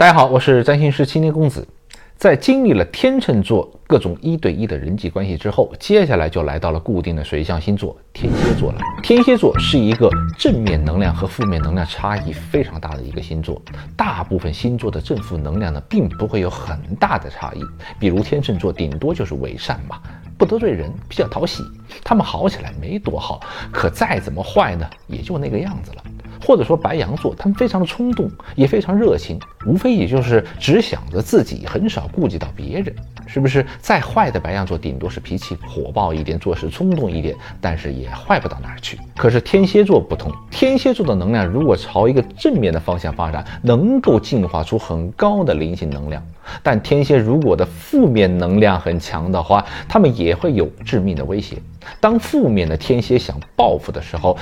大家好，我是占星师青年公子。在经历了天秤座各种一对一的人际关系之后，接下来就来到了固定的水象星座天蝎座了。天蝎座是一个正面能量和负面能量差异非常大的一个星座。大部分星座的正负能量呢，并不会有很大的差异。比如天秤座，顶多就是伪善嘛，不得罪人，比较讨喜。他们好起来没多好，可再怎么坏呢，也就那个样子了。或者说白羊座，他们非常的冲动，也非常热情，无非也就是只想着自己，很少顾及到别人，是不是？再坏的白羊座，顶多是脾气火爆一点，做事冲动一点，但是也坏不到哪儿去。可是天蝎座不同，天蝎座的能量如果朝一个正面的方向发展，能够进化出很高的灵性能量。但天蝎如果的负面能量很强的话，他们也会有致命的威胁。当负面的天蝎想报复的时候，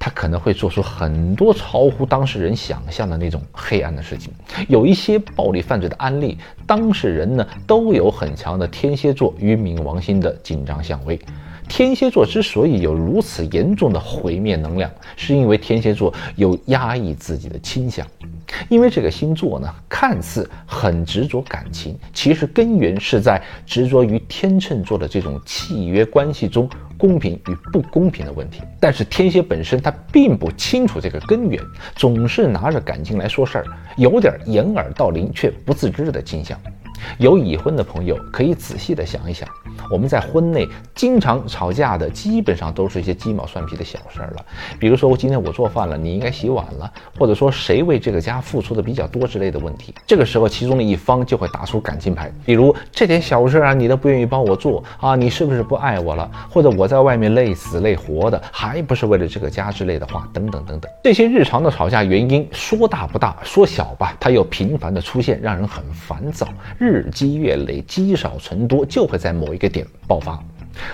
他可能会做出很多超乎当事人想象的那种黑暗的事情。有一些暴力犯罪的案例，当事人呢都有很强的天蝎座与冥王星的紧张相位。天蝎座之所以有如此严重的毁灭能量，是因为天蝎座有压抑自己的倾向。因为这个星座呢，看似很执着感情，其实根源是在执着于天秤座的这种契约关系中公平与不公平的问题。但是天蝎本身他并不清楚这个根源，总是拿着感情来说事儿，有点掩耳盗铃却不自知的倾向。有已婚的朋友可以仔细的想一想。我们在婚内经常吵架的，基本上都是一些鸡毛蒜皮的小事儿了。比如说，我今天我做饭了，你应该洗碗了，或者说谁为这个家付出的比较多之类的问题。这个时候，其中的一方就会打出感情牌，比如这点小事啊，你都不愿意帮我做啊，你是不是不爱我了？或者我在外面累死累活的，还不是为了这个家之类的话，等等等等。这些日常的吵架原因，说大不大，说小吧，它又频繁的出现，让人很烦躁，日日积月累，积少成多，就会在某一个点。爆发，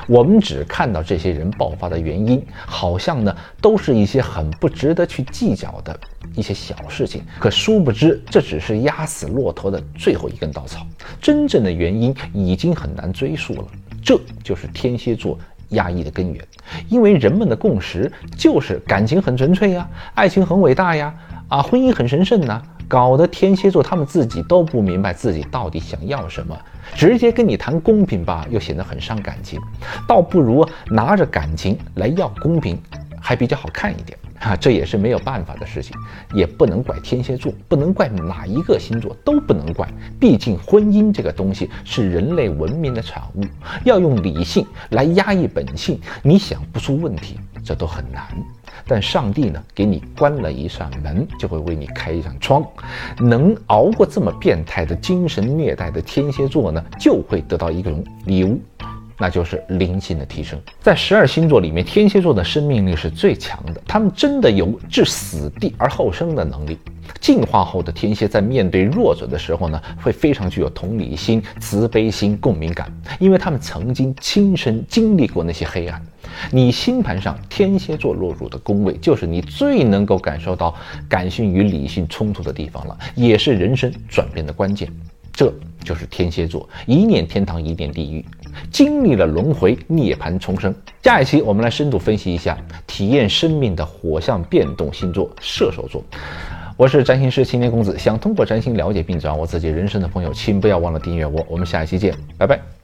我们只看到这些人爆发的原因，好像呢都是一些很不值得去计较的一些小事情。可殊不知，这只是压死骆驼的最后一根稻草，真正的原因已经很难追溯了。这就是天蝎座压抑的根源，因为人们的共识就是感情很纯粹呀，爱情很伟大呀，啊，婚姻很神圣呐。搞得天蝎座他们自己都不明白自己到底想要什么，直接跟你谈公平吧，又显得很伤感情，倒不如拿着感情来要公平，还比较好看一点。啊！这也是没有办法的事情，也不能怪天蝎座，不能怪哪一个星座都不能怪，毕竟婚姻这个东西是人类文明的产物，要用理性来压抑本性，你想不出问题，这都很难。但上帝呢，给你关了一扇门，就会为你开一扇窗。能熬过这么变态的精神虐待的天蝎座呢，就会得到一种礼物，那就是灵性的提升。在十二星座里面，天蝎座的生命力是最强的，他们真的有置死地而后生的能力。进化后的天蝎在面对弱者的时候呢，会非常具有同理心、慈悲心、共鸣感，因为他们曾经亲身经历过那些黑暗。你星盘上天蝎座落入的宫位，就是你最能够感受到感性与理性冲突的地方了，也是人生转变的关键。这就是天蝎座，一念天堂，一念地狱，经历了轮回，涅槃重生。下一期我们来深度分析一下体验生命的火象变动星座射手座。我是占星师青年公子，想通过占星了解并掌握自己人生的朋友，请不要忘了订阅我。我们下一期见，拜拜。